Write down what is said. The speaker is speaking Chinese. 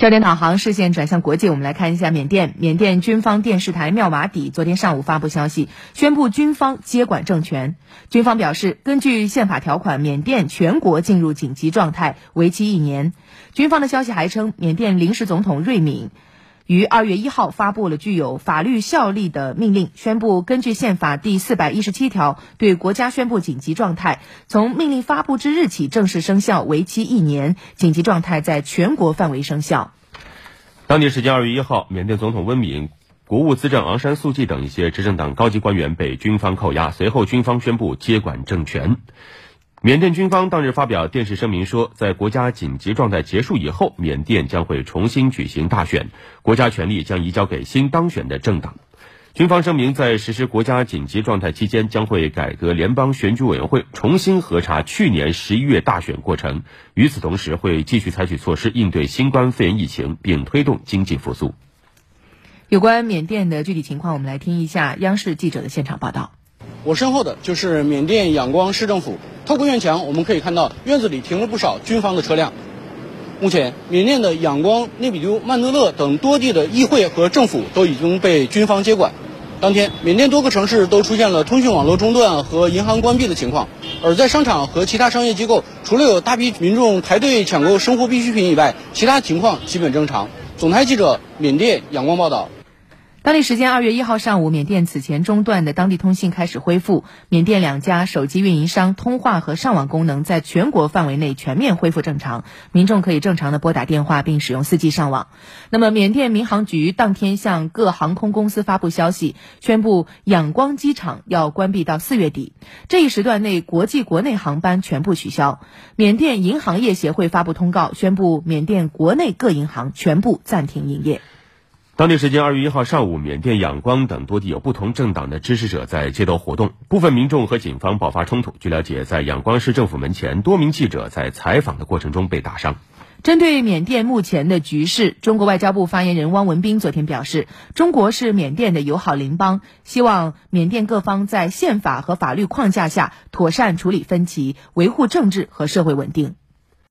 焦点导航视线转向国际，我们来看一下缅甸。缅甸军方电视台妙瓦底昨天上午发布消息，宣布军方接管政权。军方表示，根据宪法条款，缅甸全国进入紧急状态，为期一年。军方的消息还称，缅甸临时总统瑞敏。于二月一号发布了具有法律效力的命令，宣布根据宪法第四百一十七条对国家宣布紧急状态，从命令发布之日起正式生效，为期一年。紧急状态在全国范围生效。当地时间二月一号，缅甸总统温敏、国务资政昂山素季等一些执政党高级官员被军方扣押，随后军方宣布接管政权。缅甸军方当日发表电视声明说，在国家紧急状态结束以后，缅甸将会重新举行大选，国家权力将移交给新当选的政党。军方声明，在实施国家紧急状态期间，将会改革联邦选举委员会，重新核查去年十一月大选过程。与此同时，会继续采取措施应对新冠肺炎疫情，并推动经济复苏。有关缅甸的具体情况，我们来听一下央视记者的现场报道。我身后的就是缅甸仰光市政府。透过院墙，我们可以看到院子里停了不少军方的车辆。目前，缅甸的仰光、内比都、曼德勒等多地的议会和政府都已经被军方接管。当天，缅甸多个城市都出现了通讯网络中断和银行关闭的情况。而在商场和其他商业机构，除了有大批民众排队抢购生活必需品以外，其他情况基本正常。总台记者缅甸仰光报道。当地时间二月一号上午，缅甸此前中断的当地通信开始恢复。缅甸两家手机运营商通话和上网功能在全国范围内全面恢复正常，民众可以正常的拨打电话并使用 4G 上网。那么，缅甸民航局当天向各航空公司发布消息，宣布仰光机场要关闭到四月底，这一时段内国际国内航班全部取消。缅甸银行业协会发布通告，宣布缅甸国内各银行全部暂停营业。当地时间二月一号上午，缅甸仰光等多地有不同政党的支持者在街头活动，部分民众和警方爆发冲突。据了解，在仰光市政府门前，多名记者在采访的过程中被打伤。针对缅甸目前的局势，中国外交部发言人汪文斌昨天表示，中国是缅甸的友好邻邦，希望缅甸各方在宪法和法律框架下妥善处理分歧，维护政治和社会稳定。